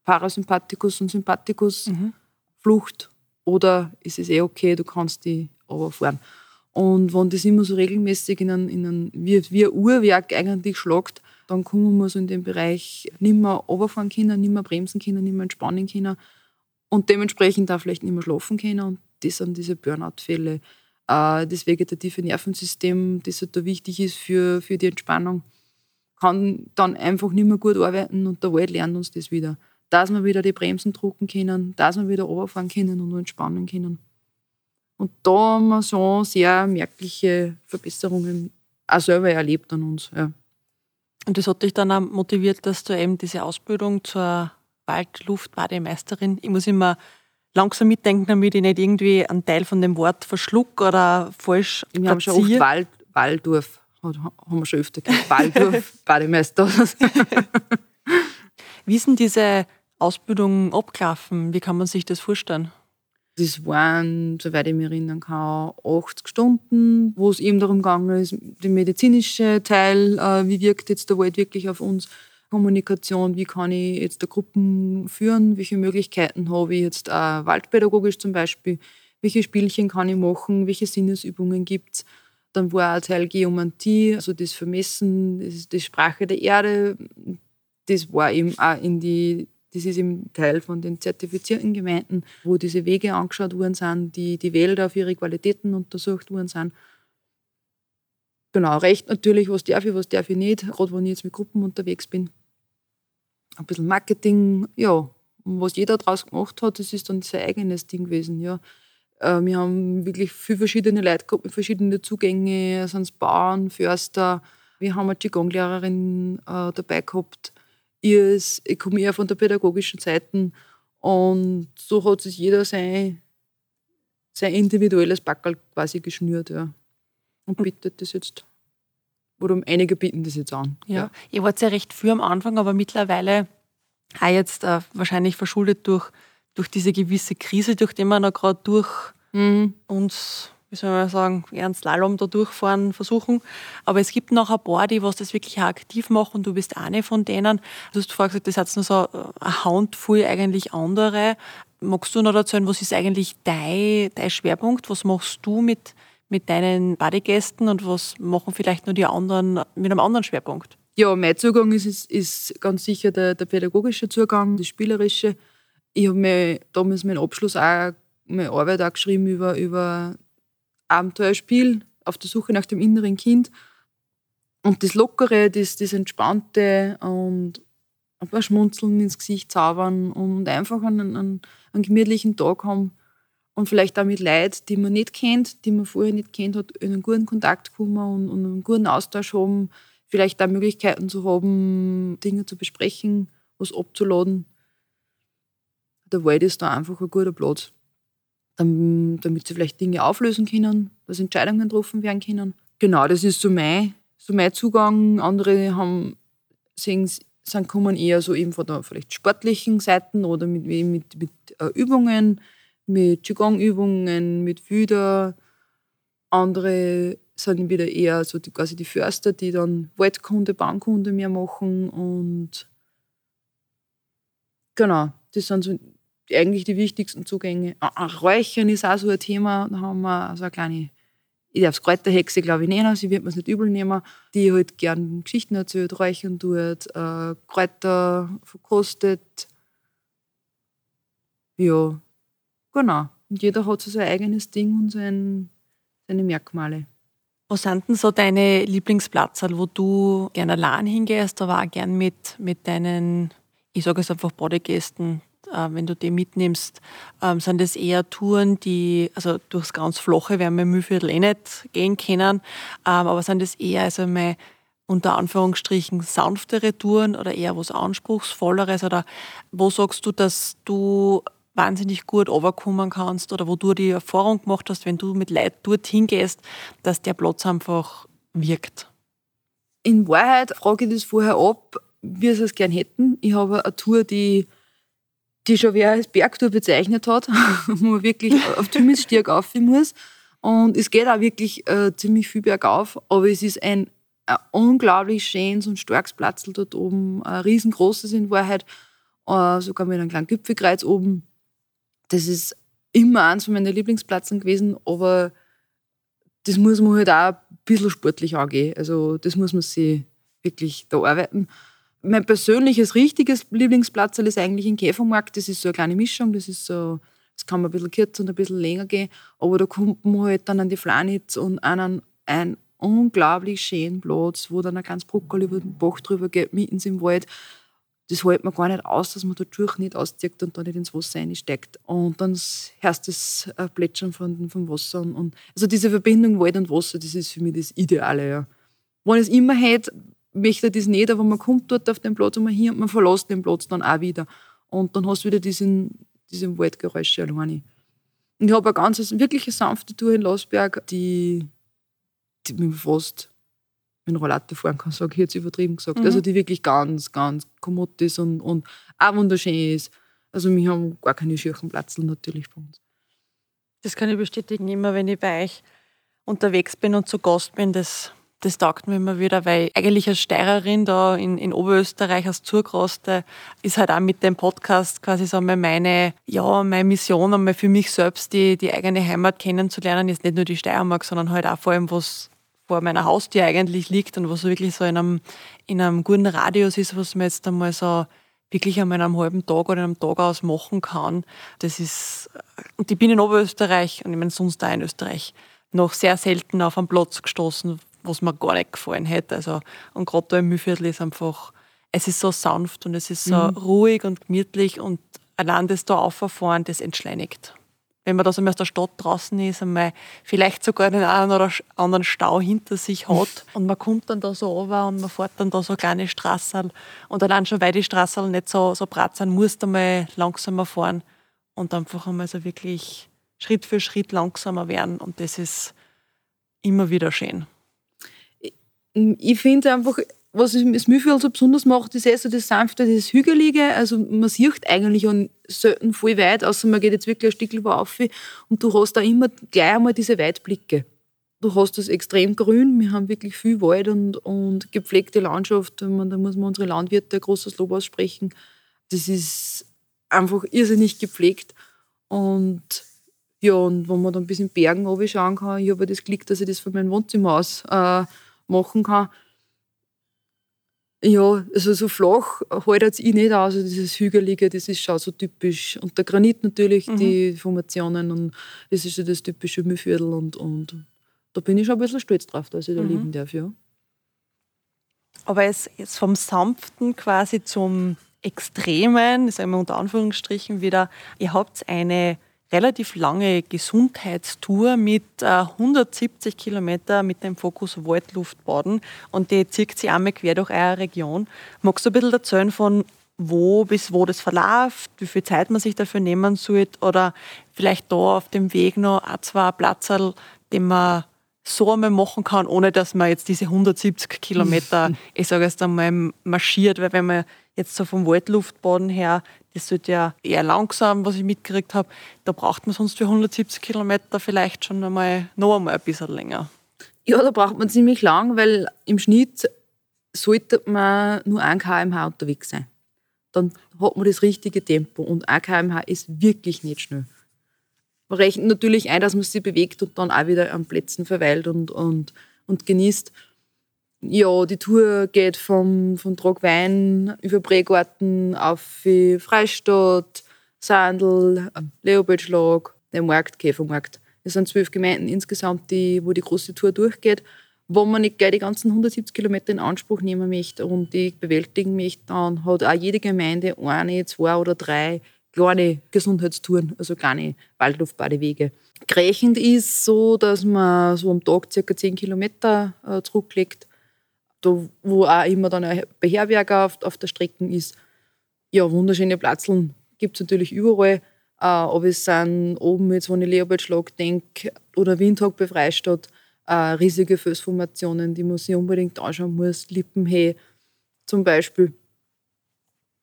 Parasympathikus und Sympathikus, mhm. Flucht oder ist es eh okay, du kannst die runterfahren. Und wenn das immer so regelmäßig in ein, in ein wie, wie ein Uhrwerk eigentlich schlagt, dann kommen wir so in den Bereich nicht mehr runterfahren können, nicht mehr bremsen können, nicht mehr entspannen können und dementsprechend auch vielleicht nicht mehr schlafen können. Und das sind diese Burnout-Fälle. Äh, das vegetative Nervensystem, das halt da wichtig ist für, für die Entspannung, kann dann einfach nicht mehr gut arbeiten und der Wald lernt uns das wieder. Dass wir wieder die Bremsen drucken können, dass wir wieder runterfahren können und entspannen können. Und da haben wir schon sehr merkliche Verbesserungen auch selber erlebt an uns. Ja. Und das hat dich dann auch motiviert, dass du eben diese Ausbildung zur Waldluftbademeisterin, ich muss immer langsam mitdenken, damit ich nicht irgendwie einen Teil von dem Wort verschluck oder falsch Wir haben schon oft Wald, Waldorf, haben wir schon öfter gehört, Waldorf <laughs> Bademeister. Wie ist denn diese Ausbildung abgelaufen? Wie kann man sich das vorstellen? Das waren, soweit ich mich erinnern kann, 80 Stunden, wo es eben darum gegangen ist, der medizinische Teil, äh, wie wirkt jetzt der Wald wirklich auf uns, Kommunikation, wie kann ich jetzt der Gruppen führen, welche Möglichkeiten habe ich jetzt auch waldpädagogisch zum Beispiel, welche Spielchen kann ich machen, welche Sinnesübungen gibt es. Dann war ein Teil Geomantie, also das Vermessen, das, die Sprache der Erde, das war eben auch in die das ist im Teil von den zertifizierten Gemeinden, wo diese Wege angeschaut worden sind, die, die Wälder auf ihre Qualitäten untersucht worden sind. Genau, recht natürlich, was darf ich, was darf ich nicht, gerade wenn ich jetzt mit Gruppen unterwegs bin. Ein bisschen Marketing, ja. Was jeder daraus gemacht hat, das ist dann sein eigenes Ding gewesen, ja. Äh, wir haben wirklich viele verschiedene Leitgruppen, verschiedene Zugänge, sind es Bauern, Förster. Wir haben eine Qigong-Lehrerin äh, dabei gehabt, ich, ich komme eher von der pädagogischen Seite und so hat sich jeder sein, sein individuelles Backel quasi geschnürt ja. und bietet das jetzt. Oder einige bieten das jetzt an. Ja, ja. ihr wart ja recht früh am Anfang, aber mittlerweile auch jetzt äh, wahrscheinlich verschuldet durch, durch diese gewisse Krise, durch die wir noch gerade durch mhm. uns wie soll man sagen, eher einen Slalom da durchfahren versuchen. Aber es gibt noch ein paar, die was das wirklich aktiv machen. Du bist eine von denen. Du hast vorher gesagt, das hat nur so eine Handvoll eigentlich andere. Magst du noch erzählen, was ist eigentlich dein, dein Schwerpunkt? Was machst du mit, mit deinen Bodygästen und was machen vielleicht nur die anderen mit einem anderen Schwerpunkt? Ja, mein Zugang ist, ist, ist ganz sicher der, der pädagogische Zugang, das Spielerische. Ich habe mir damals meinen Abschluss auch, meine Arbeit auch geschrieben über, über Abenteuerspiel auf der Suche nach dem inneren Kind. Und das Lockere, das, das Entspannte und ein paar Schmunzeln ins Gesicht zaubern und einfach einen, einen, einen gemütlichen Tag haben und vielleicht auch mit Leuten, die man nicht kennt, die man vorher nicht kennt hat, in einen guten Kontakt kommen und, und einen guten Austausch haben, vielleicht auch Möglichkeiten zu haben, Dinge zu besprechen, was abzuladen. Der Wald ist da einfach ein guter Platz damit sie vielleicht Dinge auflösen können, dass Entscheidungen getroffen werden können. Genau, das ist so mein, so mein Zugang. Andere haben, sehen, sind, kommen eher so eben von der vielleicht sportlichen Seiten oder mit, mit, mit äh, Übungen, mit Qigong-Übungen, mit Wieder. Andere sind wieder eher so die, quasi die Förster, die dann Waldkunde, Baumkunde mehr machen und genau, das sind so eigentlich die wichtigsten Zugänge. Räuchern ist auch so ein Thema. Da haben wir so eine kleine, ich darf es Kräuterhexe, glaube ich, nennen, sie wird mir es nicht übel nehmen, die halt gern Geschichten erzählt, räuchern tut, äh, Kräuter verkostet. Ja, genau. Und jeder hat so sein eigenes Ding und sein, seine Merkmale. Was sind denn so deine Lieblingsplätze, wo du gerne allein hingehst, aber auch gern mit, mit deinen, ich sage es einfach, Bodygästen wenn du die mitnimmst, ähm, sind das eher Touren, die, also durchs ganz Flache werden wir im Mühlviertel eh nicht gehen können, ähm, aber sind das eher, also mal unter Anführungsstrichen sanftere Touren oder eher was Anspruchsvolleres oder wo sagst du, dass du wahnsinnig gut overkommen kannst oder wo du die Erfahrung gemacht hast, wenn du mit Leid dorthin gehst, dass der Platz einfach wirkt? In Wahrheit frage ich das vorher ab, wie sie es gern hätten. Ich habe eine Tour, die die schon wer als Bergtour bezeichnet hat, <laughs> wo man wirklich auf Tümisstieg auf muss. Und es geht auch wirklich äh, ziemlich viel bergauf, aber es ist ein, ein unglaublich schönes und starkes Platz dort oben, ein riesengroßes in Wahrheit, äh, sogar mit einem kleinen Gipfelkreuz oben. Das ist immer eins von meinen Lieblingsplätzen gewesen, aber das muss man halt auch ein bisschen sportlich angehen. Also das muss man sich wirklich da arbeiten. Mein persönliches, richtiges Lieblingsplatz ist eigentlich im Käfermarkt. Das ist so eine kleine Mischung. Das ist so, das kann man ein bisschen kürzer und ein bisschen länger gehen. Aber da kommt man halt dann an die Flanitz und an einen unglaublich schönen Platz, wo dann ein ganz Bruckel über den Bach drüber geht, mitten im Wald. Das hält man gar nicht aus, dass man da durch nicht auszieht und da nicht ins Wasser einsteigt. Und dann hörst das äh, Plätschern von, vom Wasser. Und, und, also diese Verbindung Wald und Wasser, das ist für mich das Ideale. Ja. Wenn es immer hätte, möchte das nicht, aber man kommt dort auf den Platz und man hier und man verlässt den Platz dann auch wieder. Und dann hast du wieder diesen, diesen Waldgeräusche alleine. Und ich habe eine ganz wirklich eine sanfte Tour in Losberg, die, die mich fast mit Rollator fahren kann, sage ich jetzt übertrieben gesagt. Mhm. Also die wirklich ganz, ganz kommod ist und, und auch wunderschön ist. Also wir haben gar keine Schirchenplatzel natürlich bei uns. Das kann ich bestätigen, immer wenn ich bei euch unterwegs bin und zu Gast bin, das das taugt mir immer wieder, weil eigentlich als Steirerin da in, in Oberösterreich als Zurgroste ist halt auch mit dem Podcast quasi so meine, ja, meine Mission einmal für mich selbst, die, die eigene Heimat kennenzulernen, ist nicht nur die Steiermark, sondern halt auch vor allem, was vor meiner Haustür eigentlich liegt und was wirklich so in einem, in einem guten Radius ist, was man jetzt einmal so wirklich einmal einem halben Tag oder einem Tag aus machen kann. Das ist, und ich bin in Oberösterreich und ich meine sonst auch in Österreich noch sehr selten auf einen Platz gestoßen, was mir gar nicht gefallen hätte. Also, und gerade da im Mühlviertel ist einfach, es ist so sanft und es ist so mhm. ruhig und gemütlich und allein das da auffahren, das entschleunigt. Wenn man da so aus der Stadt draußen ist, einmal vielleicht sogar den einen oder anderen Stau hinter sich hat und man kommt dann da so runter und man fährt dann da so kleine Straßen und allein schon, weil die Straßen nicht so, so brat sind, musst du mal langsamer fahren und einfach einmal so wirklich Schritt für Schritt langsamer werden und das ist immer wieder schön ich finde einfach, was das Mühlviertel so besonders macht, ist eher so das Sanfte, das Hügelige. Also man sieht eigentlich selten voll weit, außer man geht jetzt wirklich ein Stück auf und du hast da immer gleich einmal diese Weitblicke. Du hast das extrem grün, wir haben wirklich viel Wald und, und gepflegte Landschaft. Man, da muss man unsere Landwirte ein großes Lob aussprechen. Das ist einfach irrsinnig gepflegt. Und ja, und wenn man dann ein bisschen Bergen schauen kann, ich habe das Glück, dass ich das von meinem Wohnzimmer aus äh, machen kann. Ja, also so flach hält es ich nicht aus. Also dieses Hügelige, das ist schon so typisch. Und der Granit natürlich, mhm. die Formationen. Und das ist so das typische Mühlviertel. Und, und da bin ich schon ein bisschen stolz drauf, dass ich da mhm. leben darf. Ja. Aber es jetzt vom Sanften quasi zum Extremen, sagen wir unter Anführungsstrichen wieder, ihr habt eine relativ lange Gesundheitstour mit äh, 170 Kilometer mit dem Fokus Waldluftbaden. Und die zieht sich einmal quer durch eure Region. Magst du ein bisschen erzählen von wo bis wo das verläuft, wie viel Zeit man sich dafür nehmen sollte? Oder vielleicht da auf dem Weg noch ein, zwei Platzerl, die man so einmal machen kann, ohne dass man jetzt diese 170 Kilometer, <laughs> ich sage jetzt einmal, marschiert, weil wenn man jetzt so vom Waldluftbaden her das sollte ja eher langsam, was ich mitgekriegt habe. Da braucht man sonst für 170 Kilometer vielleicht schon einmal noch einmal ein bisschen länger. Ja, da braucht man ziemlich lang, weil im Schnitt sollte man nur 1 km/h unterwegs sein. Dann hat man das richtige Tempo und 1 km/h ist wirklich nicht schnell. Man rechnet natürlich ein, dass man sich bewegt und dann auch wieder an Plätzen verweilt und, und, und genießt. Ja, die Tour geht vom, von Trogwein über Bregarten auf Freistadt, Sandl, Leopoldschlag, der Markt, Käfermarkt. Es sind zwölf Gemeinden insgesamt, die, wo die große Tour durchgeht. Wo man nicht gleich die ganzen 170 Kilometer in Anspruch nehmen möchte und die bewältigen möchte, dann hat auch jede Gemeinde eine, zwei oder drei kleine Gesundheitstouren, also kleine Waldluftbadewege. Gerechnet ist so, dass man so am Tag circa 10 Kilometer äh, zurücklegt da, wo auch immer dann ein Beherberger auf, auf der Strecke ist. Ja, wunderschöne Platzeln gibt es natürlich überall. Äh, aber es sind oben, jetzt, wenn ich Leopoldschlag denke, oder Windhoek bei Freistadt, äh, riesige Felsformationen, die man sich unbedingt anschauen muss. Lippenhee zum Beispiel.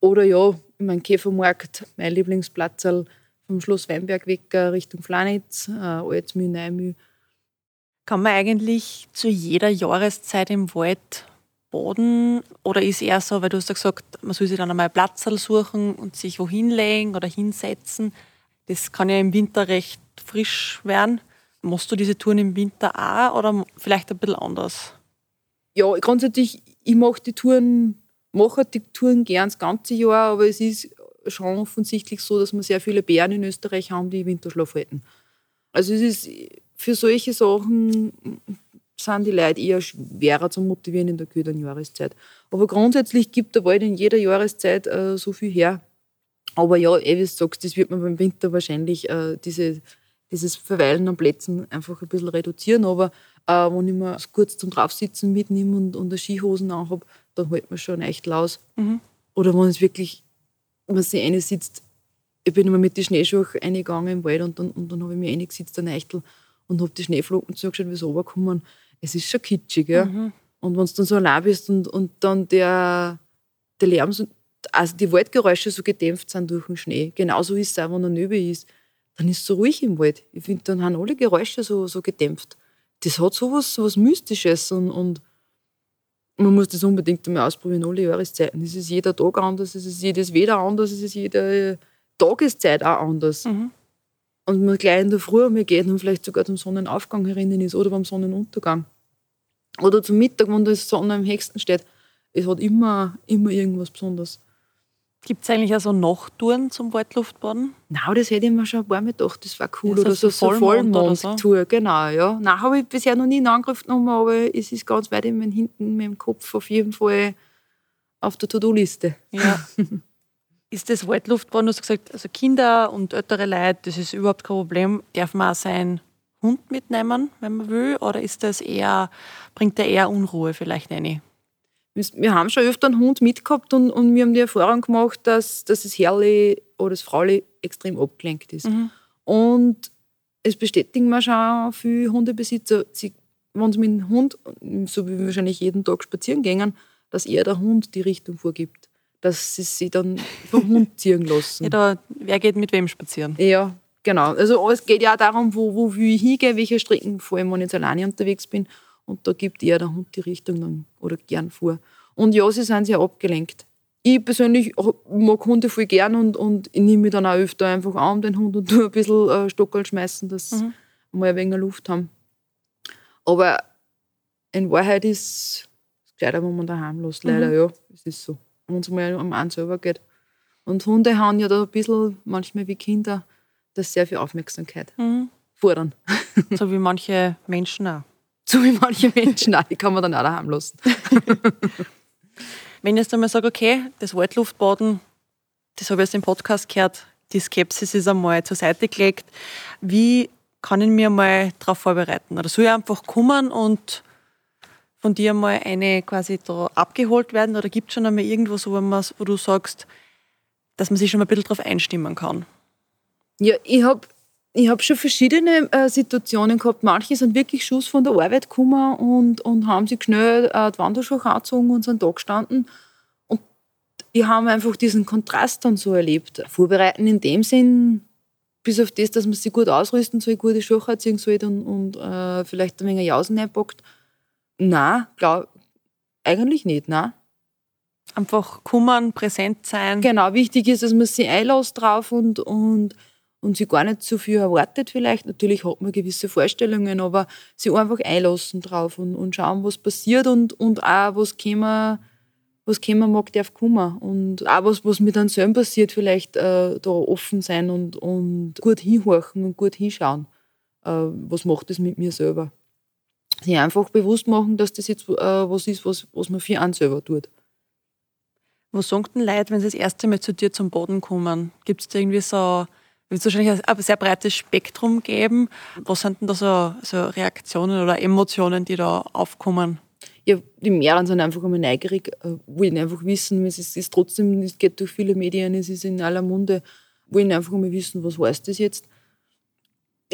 Oder ja, mein Käfermarkt, mein Lieblingsplatz vom Schloss Weinberg weg Richtung Flanitz, äh, Altsmühl, Neumühl. Kann man eigentlich zu jeder Jahreszeit im Wald baden? Oder ist eher so, weil du hast ja gesagt, man soll sich dann einmal Platz suchen und sich wohin legen oder hinsetzen. Das kann ja im Winter recht frisch werden. Machst du diese Touren im Winter auch oder vielleicht ein bisschen anders? Ja, grundsätzlich, ich mache die Touren, mache die Touren gern das ganze Jahr, aber es ist schon offensichtlich so, dass wir sehr viele Bären in Österreich haben, die Winterschlaf halten. Also es ist für solche Sachen sind die Leute eher schwerer zu motivieren in der kühlen Jahreszeit. Aber grundsätzlich gibt der Wald in jeder Jahreszeit äh, so viel her. Aber ja, eh, wie du sagst, das wird man beim Winter wahrscheinlich äh, diese, dieses Verweilen an Plätzen einfach ein bisschen reduzieren. Aber äh, wenn ich mir kurz zum Draufsitzen mitnehme und, und eine Skihosen anhabe, dann hält man schon echt laus. Mhm. Oder wenn es wirklich, man sich eine sitzt, ich bin immer mit den Schneeschuhen eingegangen im Wald und dann, und dann habe ich mich eingesetzt, der Eichtel, und habe die Schneeflocken zugeschaut, wie sie runterkommen. Es ist schon kitschig, ja. Mhm. Und wenn du dann so allein bist und, und dann der, der Lärm, also die Waldgeräusche so gedämpft sind durch den Schnee, genauso ist es auch, wenn er nöbe ist, dann ist es so ruhig im Wald. Ich finde, dann haben alle Geräusche so, so gedämpft. Das hat so was, so was Mystisches und, und man muss das unbedingt einmal ausprobieren, alle Jahreszeiten. Es ist jeder Tag anders, es ist jedes Wetter anders, es ist jede Tageszeit auch anders. Mhm. Und man gleich in der Früh mir geht und vielleicht sogar zum Sonnenaufgang herinnen ist oder beim Sonnenuntergang. Oder zum Mittag, wenn die Sonne am höchsten steht. Es hat immer, immer irgendwas Besonderes. Gibt es eigentlich auch so Nachtouren zum Waldluftbaden? Nein, das hätte ich mir schon ein paar Mal gedacht, das war cool. Ja, oder so, so Vollmond-Tour, so. genau. Ja. Nein, habe ich bisher noch nie in Angriff genommen, aber es ist ganz weit in meinem, hinten in meinem Kopf auf jeden Fall auf der To-Do-Liste. Ja. <laughs> ist das Waldluftbahn, du hast gesagt, also Kinder und ältere Leute, das ist überhaupt kein Problem. Darf man auch seinen Hund mitnehmen, wenn man will? Oder ist das eher, bringt der eher Unruhe vielleicht rein? Wir haben schon öfter einen Hund mitgehabt und, und wir haben die Erfahrung gemacht, dass, dass das Herrli oder das Frauli extrem abgelenkt ist. Mhm. Und es bestätigen mir schon viele Hundebesitzer, sie, wenn sie mit dem Hund, so wie wir wahrscheinlich jeden Tag spazieren gehen, dass eher der Hund die Richtung vorgibt dass sie sich dann vom Hund ziehen lassen. Ja, da, wer geht mit wem spazieren? Ja, genau. Also es geht ja auch darum, wo, wo will ich hingehen, welche Strecken, vor allem wenn ich jetzt alleine unterwegs bin. Und da gibt eher der Hund die Richtung dann, oder gern vor. Und ja, sie sind sehr abgelenkt. Ich persönlich mag Hunde voll gern und, und ich nehme mich dann auch öfter einfach an den Hund und tue <laughs> ein bisschen äh, Stockerl schmeißen, dass mhm. wir mal ein wenig Luft haben. Aber in Wahrheit ist es gescheiter, wenn man daheim lässt. Leider, mhm. ja. Es ist so wenn es mal um einen selber geht. Und Hunde haben ja da ein bisschen, manchmal wie Kinder, das sehr viel Aufmerksamkeit mhm. fordern. So wie manche Menschen auch. <laughs> So wie manche Menschen auch, die kann man dann auch daheim lassen. Wenn ich jetzt einmal sage, okay, das Waldluftbaden, das habe ich aus dem Podcast gehört, die Skepsis ist einmal zur Seite gelegt. Wie kann ich mich mal darauf vorbereiten? Oder soll ich einfach kommen und von dir mal eine quasi da abgeholt werden? Oder gibt es schon einmal irgendwo so, wo du sagst, dass man sich schon mal ein bisschen darauf einstimmen kann? Ja, ich habe ich hab schon verschiedene äh, Situationen gehabt. Manche sind wirklich Schuss von der Arbeit gekommen und, und haben sich schnell äh, die Wanderschuhe angezogen und sind da gestanden. Und ich habe einfach diesen Kontrast dann so erlebt. Vorbereiten in dem Sinn, bis auf das, dass man sich gut ausrüsten soll, gute Schuhe anziehen soll und, und äh, vielleicht ein wenig Jausen einpackt na, glaub, eigentlich nicht, na. Einfach kummern, präsent sein. Genau, wichtig ist, dass man sich einlässt drauf und, und, und sich gar nicht zu viel erwartet vielleicht. Natürlich hat man gewisse Vorstellungen, aber sich einfach einlassen drauf und, und schauen, was passiert und, und auch, was kommen, was kommen mag, darf kommen. Und auch was, was mir dann selber passiert, vielleicht äh, da offen sein und, und gut hinhorchen und gut hinschauen. Äh, was macht das mit mir selber? Sich einfach bewusst machen, dass das jetzt äh, was ist, was, was man für einen selber tut. Was sagt denn Leute, wenn sie das erste Mal zu dir zum Boden kommen? Gibt es da irgendwie so, wird es wahrscheinlich ein sehr breites Spektrum geben? Was sind denn da so, so Reaktionen oder Emotionen, die da aufkommen? Ja, die mehreren sind einfach einmal neugierig, äh, wollen einfach wissen, es ist, ist trotzdem, es geht durch viele Medien, es ist in aller Munde, wollen einfach einmal wissen, was heißt das jetzt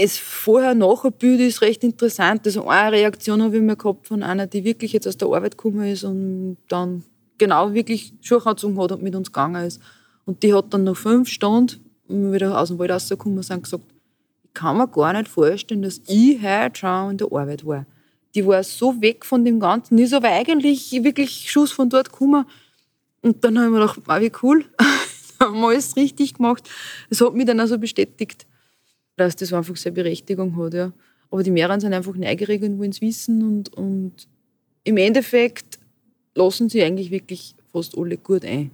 das Vorher-Nachher-Bild ist recht interessant. Also eine Reaktion habe ich mir gehabt von einer, die wirklich jetzt aus der Arbeit gekommen ist und dann genau wirklich Schuhe hat und mit uns gegangen ist. Und die hat dann nach fünf Stunden, wieder aus dem Wald rausgekommen sind, gesagt, ich kann mir gar nicht vorstellen, dass ich heute schon in der Arbeit war. Die war so weg von dem Ganzen, ist aber eigentlich wirklich Schuss von dort gekommen. Und dann habe ich mir gedacht, wow, wie cool, <laughs> haben wir alles richtig gemacht. Das hat mich dann also bestätigt dass das einfach seine Berechtigung hat. Ja. Aber die mehreren sind einfach neugierig und wollen es wissen. Und, und im Endeffekt lassen sie eigentlich wirklich fast alle gut ein.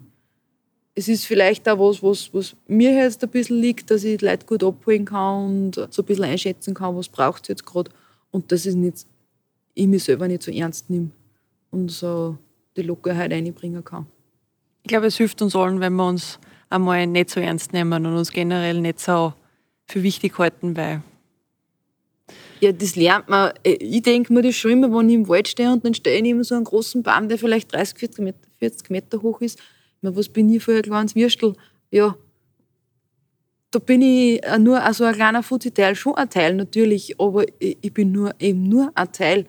Es ist vielleicht auch was, was, was mir jetzt ein bisschen liegt, dass ich die Leute gut abholen kann und so ein bisschen einschätzen kann, was braucht es jetzt gerade. Und dass ich, nicht, ich mich selber nicht so ernst nehme und so die Lockerheit einbringen kann. Ich glaube, es hilft uns allen, wenn wir uns einmal nicht so ernst nehmen und uns generell nicht so für wichtig halten, weil ja, das lernt man. Äh, ich denke mir das schon immer, wenn ich im Wald stehe und dann stehe ich neben so einen großen Baum, der vielleicht 30, 40 Meter, 40 Meter hoch ist. meine, was bin ich für ein kleines Würstel? Ja, da bin ich nur also ein kleiner Fuzzi-Teil, schon ein Teil natürlich, aber ich bin nur, eben nur ein Teil.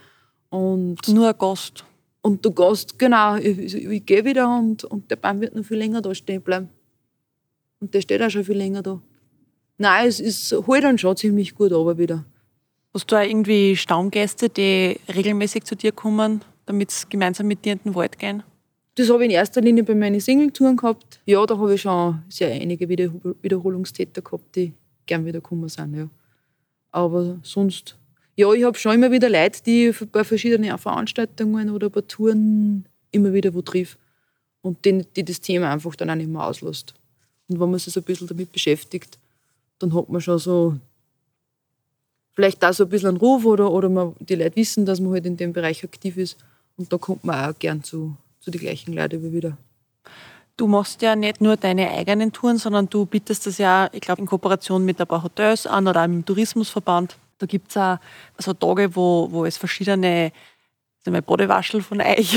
Und nur ein Gast. Und der Gast, genau, ich, ich, ich gehe wieder und, und der Baum wird noch viel länger da stehen bleiben. Und der steht auch schon viel länger da. Nein, es ist, holt dann schon ziemlich gut aber wieder. Hast du auch irgendwie Stammgäste, die regelmäßig zu dir kommen, damit sie gemeinsam mit dir in den Wald gehen? Das habe ich in erster Linie bei meinen Single-Touren gehabt. Ja, da habe ich schon sehr einige Wiederholungstäter gehabt, die gern wieder gekommen sind. Ja. Aber sonst, ja, ich habe schon immer wieder Leute, die bei verschiedenen Veranstaltungen oder bei Touren immer wieder wo triff und die, die das Thema einfach dann auch nicht mehr auslässt. Und wenn man sich so ein bisschen damit beschäftigt, dann hat man schon so vielleicht da so ein bisschen einen Ruf oder, oder man, die Leute wissen, dass man halt in dem Bereich aktiv ist. Und da kommt man auch gern zu, zu den gleichen Leuten wie wieder. Du machst ja nicht nur deine eigenen Touren, sondern du bietest das ja, ich glaube, in Kooperation mit ein paar Hotels an oder auch mit dem Tourismusverband. Da gibt es auch so Tage, wo, wo es verschiedene mal Bodewaschel von euch. <laughs>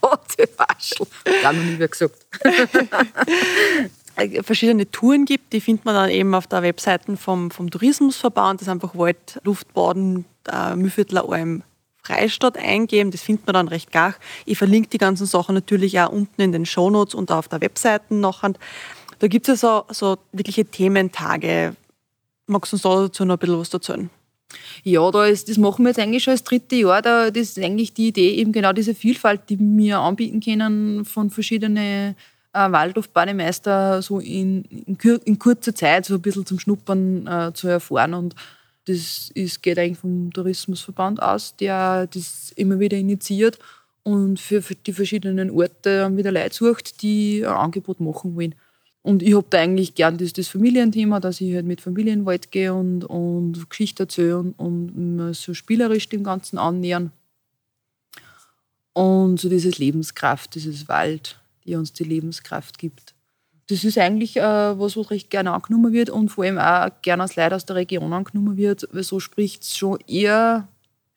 Bodewaschel. Gar noch nie mehr gesagt. <laughs> Äh, verschiedene Touren gibt. Die findet man dann eben auf der Webseite vom, vom Tourismusverband. Das einfach Wald, Luftbaden, äh, Mühlviertler Alm, Freistadt eingeben. Das findet man dann recht gar. Ich verlinke die ganzen Sachen natürlich auch unten in den Shownotes und auf der Webseite nachher. Da gibt es ja so, so wirkliche Thementage. Magst du uns dazu noch ein bisschen was erzählen? Ja, da ist, das machen wir jetzt eigentlich schon das dritte Jahr. Da, das ist eigentlich die Idee, eben genau diese Vielfalt, die wir anbieten können von verschiedenen äh, Waldorf-Bademeister so in, in, in, kurzer Zeit so ein bisschen zum Schnuppern äh, zu erfahren. Und das ist, geht eigentlich vom Tourismusverband aus, der das immer wieder initiiert und für, für die verschiedenen Orte wieder Leute sucht, die ein Angebot machen wollen. Und ich habe da eigentlich gern das, das Familienthema, dass ich halt mit Familien in den Wald gehe und, und Geschichte erzähle und, und so spielerisch dem Ganzen annähern. Und so dieses Lebenskraft, dieses Wald, die uns die Lebenskraft gibt. Das ist eigentlich äh, was, was recht gerne angenommen wird und vor allem auch gerne als Leute aus der Region angenommen wird, weil so spricht es schon eher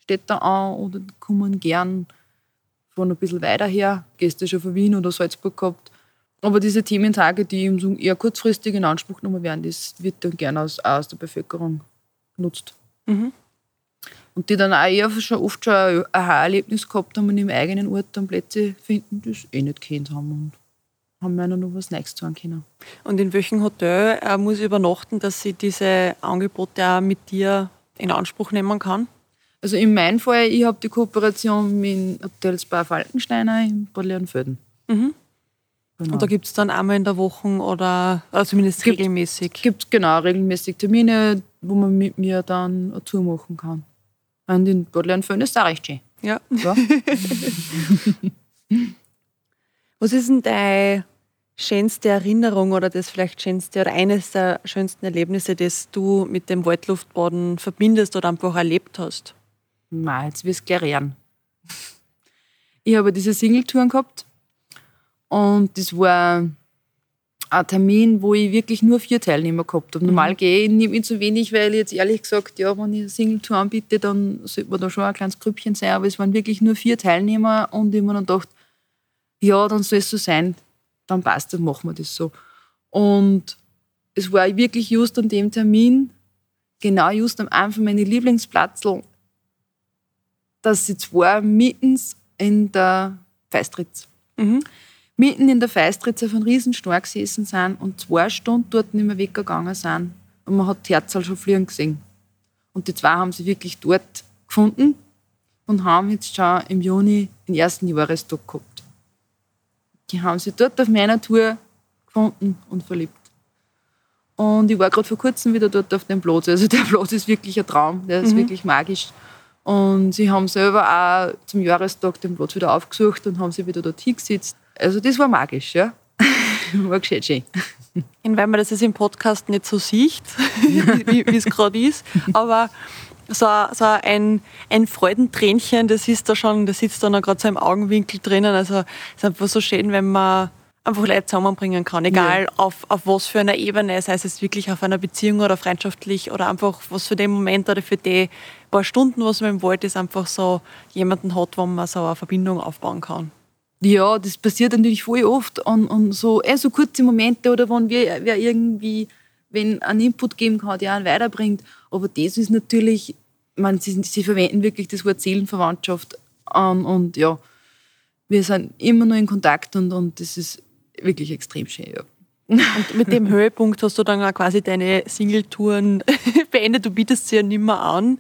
Städte an oder kommen gern von ein bisschen weiter her, Gäste schon von Wien oder Salzburg gehabt. Aber diese Thementage, die eben so eher kurzfristig in Anspruch genommen werden, das wird dann gerne aus, aus der Bevölkerung genutzt. Mhm. Und die dann auch eher schon oft schon ein Aha-Erlebnis gehabt haben und im eigenen Ort dann Plätze finden, die es eh nicht kennt haben und haben mir noch was Neues sagen können. Und in welchem Hotel äh, muss ich übernachten, dass ich diese Angebote auch mit dir in Anspruch nehmen kann? Also in meinem Fall, ich habe die Kooperation mit Hotels bei Falkensteiner in Bad Leonfelden. Mhm. Genau. Und da gibt es dann einmal in der Woche oder, oder zumindest gibt, regelmäßig? Gibt genau regelmäßig Termine, wo man mit mir dann eine Tour machen kann. Und in Bad Föhn ist auch recht schön. Ja. ja. <laughs> Was ist denn deine schönste Erinnerung oder das vielleicht schönste oder eines der schönsten Erlebnisse, das du mit dem Waldluftbaden verbindest oder einfach erlebt hast? Nein, jetzt wirst du gleich lernen. Ich habe diese Singletouren gehabt und das war ein Termin, wo ich wirklich nur vier Teilnehmer gehabt habe. Normal mhm. gehe ich nicht so wenig, weil ich jetzt ehrlich gesagt, ja, wenn ich eine Single-Tour anbiete, dann sollte man da schon ein kleines Grüppchen sein. Aber es waren wirklich nur vier Teilnehmer und ich mir dann gedacht, ja, dann soll es so sein, dann passt das, machen wir das so. Und es war wirklich just an dem Termin, genau just am Anfang meine Lieblingsplatzl, dass sie zwar mittens in der Feistritz. Mhm mitten in der Feistritze von Riesenstor gesessen sind und zwei Stunden dort nicht mehr weggegangen sind. Und man hat die Herzl schon fliegen gesehen. Und die zwei haben sie wirklich dort gefunden und haben jetzt schon im Juni den ersten Jahrestag gehabt. Die haben sie dort auf meiner Tour gefunden und verliebt. Und ich war gerade vor kurzem wieder dort auf dem Platz. Also der <laughs> Platz ist wirklich ein Traum, der ist mhm. wirklich magisch. Und sie haben selber auch zum Jahrestag den Platz wieder aufgesucht und haben sich wieder dort hingesetzt. Also das war magisch, ja. <laughs> war gescheit schön. Und weil man das jetzt im Podcast nicht so sieht, <laughs> wie es gerade ist, aber so, so ein, ein Freudentränchen, das ist da schon, das sitzt da noch gerade so im Augenwinkel drinnen. Also es ist einfach so schön, wenn man einfach Leute zusammenbringen kann, egal ja. auf, auf was für einer Ebene, sei es wirklich auf einer Beziehung oder freundschaftlich oder einfach was für den Moment oder für die paar Stunden, was man im Wald ist, einfach so jemanden hat, wo man so eine Verbindung aufbauen kann. Ja, das passiert natürlich voll oft und, und so, eh, so kurze Momente oder wenn wir, wer irgendwie wenn einen Input geben kann, der einen weiterbringt. Aber das ist natürlich, man, sie, sie verwenden wirklich das Wort Seelenverwandtschaft ähm, und ja, wir sind immer noch in Kontakt und, und das ist wirklich extrem schön. Ja. Und mit dem Höhepunkt hast du dann auch quasi deine Singletouren <laughs> beendet. Du bietest sie ja nicht mehr an.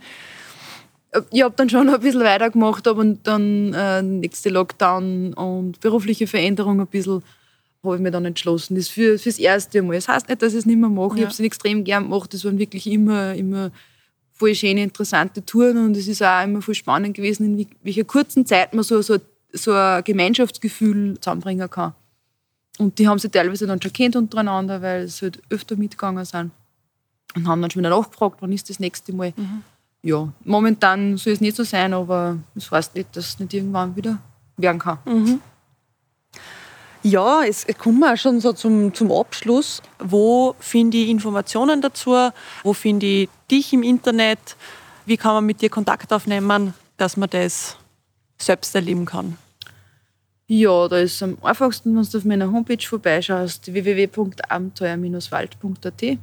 Ich habe dann schon ein bisschen weitergemacht, aber dann äh, nächste Lockdown und berufliche Veränderung ein bisschen habe ich mir dann entschlossen. Das für fürs erste Mal. Das heißt nicht, dass ich es nicht mehr mache. Ja. Ich habe es extrem gern gemacht. Das waren wirklich immer, immer voll schöne, interessante Touren und es ist auch immer voll spannend gewesen, in welcher kurzen Zeit man so, so, so ein Gemeinschaftsgefühl zusammenbringen kann. Und die haben sich teilweise dann schon kennt untereinander, weil sie halt öfter mitgegangen sind. Und haben dann schon wieder nachgefragt, wann ist das nächste Mal. Mhm. Ja, momentan soll es nicht so sein, aber das heißt nicht, dass es nicht irgendwann wieder werden kann. Mhm. Ja, es kommen wir auch schon so zum, zum Abschluss. Wo finde ich Informationen dazu? Wo finde ich dich im Internet? Wie kann man mit dir Kontakt aufnehmen, dass man das selbst erleben kann? Ja, da ist am einfachsten, wenn du auf meiner Homepage vorbeischaust, www.abenteuer-wald.at.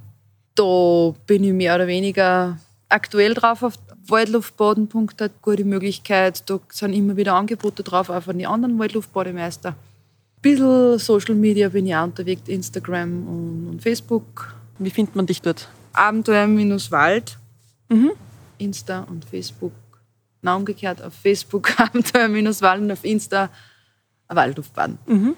Da bin ich mehr oder weniger aktuell drauf auf waldluftbaden.at, gute Möglichkeit. Da sind immer wieder Angebote drauf, auch von den anderen Waldluftbademeister. Ein bisschen Social Media bin ich auch unterwegs, Instagram und, Facebook. Wie findet man dich dort? Abenteuer-Wald. Mhm. Insta und Facebook. Na, umgekehrt auf Facebook <laughs> Abenteuer-Wald und auf Insta Waldhofbahn. Mhm.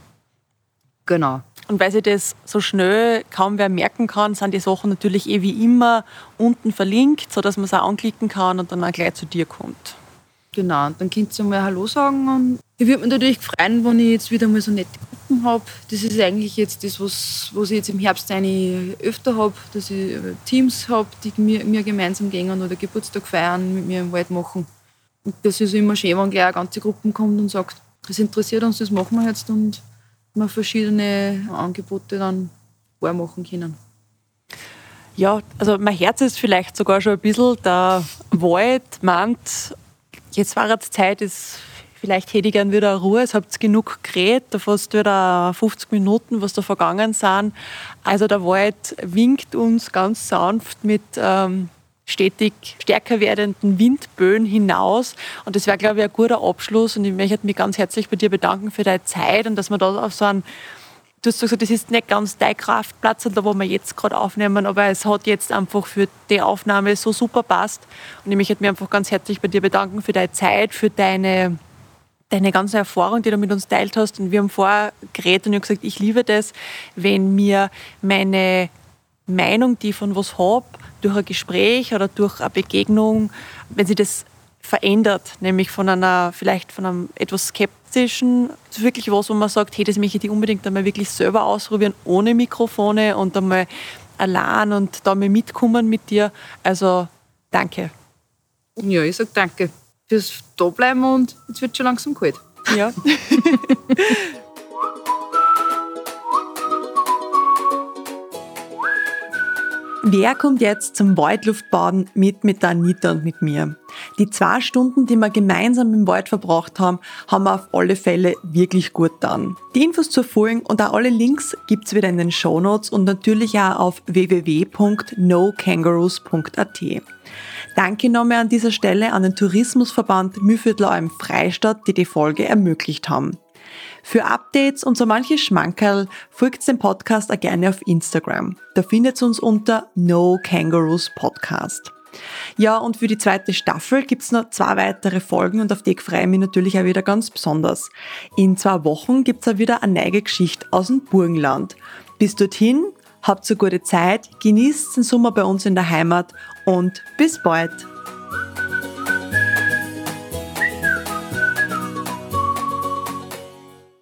Genau. Und weil sich das so schnell kaum wer merken kann, sind die Sachen natürlich eh wie immer unten verlinkt, sodass man es auch anklicken kann und dann auch gleich zu dir kommt. Genau, und dann könnt ihr mal Hallo sagen. Und ich würde mich natürlich freuen, wenn ich jetzt wieder mal so nette Gruppen habe. Das ist eigentlich jetzt das, was, was ich jetzt im Herbst eine öfter habe, dass ich Teams habe, die mir, mir gemeinsam gehen oder Geburtstag feiern, mit mir im Wald machen. Und das ist immer schön, wenn gleich eine ganze Gruppe kommt und sagt, das interessiert uns, das machen wir jetzt und wir verschiedene Angebote dann machen können. Ja, also mein Herz ist vielleicht sogar schon ein bisschen, der Wald meint, jetzt war jetzt Zeit, ist, vielleicht hätte ich gern wieder Ruhe, es habt genug geredet, da fast wieder 50 Minuten, was da vergangen sind. Also der Wald winkt uns ganz sanft mit ähm, stetig stärker werdenden Windböen hinaus. Und das wäre, glaube ich, ein guter Abschluss. Und ich möchte mich ganz herzlich bei dir bedanken für deine Zeit und dass wir da auf so einen Du hast gesagt, das ist nicht ganz dein Kraftplatz, da wo wir jetzt gerade aufnehmen, aber es hat jetzt einfach für die Aufnahme so super passt. Und ich möchte mich einfach ganz herzlich bei dir bedanken für deine Zeit, für deine, deine ganze Erfahrung, die du mit uns teilt hast. Und wir haben vorher geredet und ich habe gesagt, ich liebe das, wenn mir meine Meinung, die ich von was habe, durch ein Gespräch oder durch eine Begegnung, wenn sie das verändert, nämlich von einer, vielleicht von einem etwas skeptischen zu wirklich was, wo man sagt, hey, das möchte ich unbedingt einmal wirklich selber ausprobieren, ohne Mikrofone und einmal allein und da mal mitkommen mit dir. Also danke. Ja, ich sage danke fürs Dableiben und jetzt wird schon langsam kalt. Ja. <laughs> Wer kommt jetzt zum Waldluftbaden mit mit der Anita und mit mir? Die zwei Stunden, die wir gemeinsam im Wald verbracht haben, haben wir auf alle Fälle wirklich gut dann. Die Infos zur Folge und auch alle Links gibt's wieder in den Show Notes und natürlich auch auf www.nokangaroos.at. Danke nochmal an dieser Stelle an den Tourismusverband Mühlviertler im Freistadt, die die Folge ermöglicht haben. Für Updates und so manche Schmankerl folgt dem Podcast auch gerne auf Instagram. Da findet ihr uns unter No Kangaroos Podcast. Ja, und für die zweite Staffel gibt's noch zwei weitere Folgen und auf die freue ich mich natürlich auch wieder ganz besonders. In zwei Wochen gibt's auch wieder eine neue Geschichte aus dem Burgenland. Bis dorthin, Habt so gute Zeit, genießt den Sommer bei uns in der Heimat und bis bald.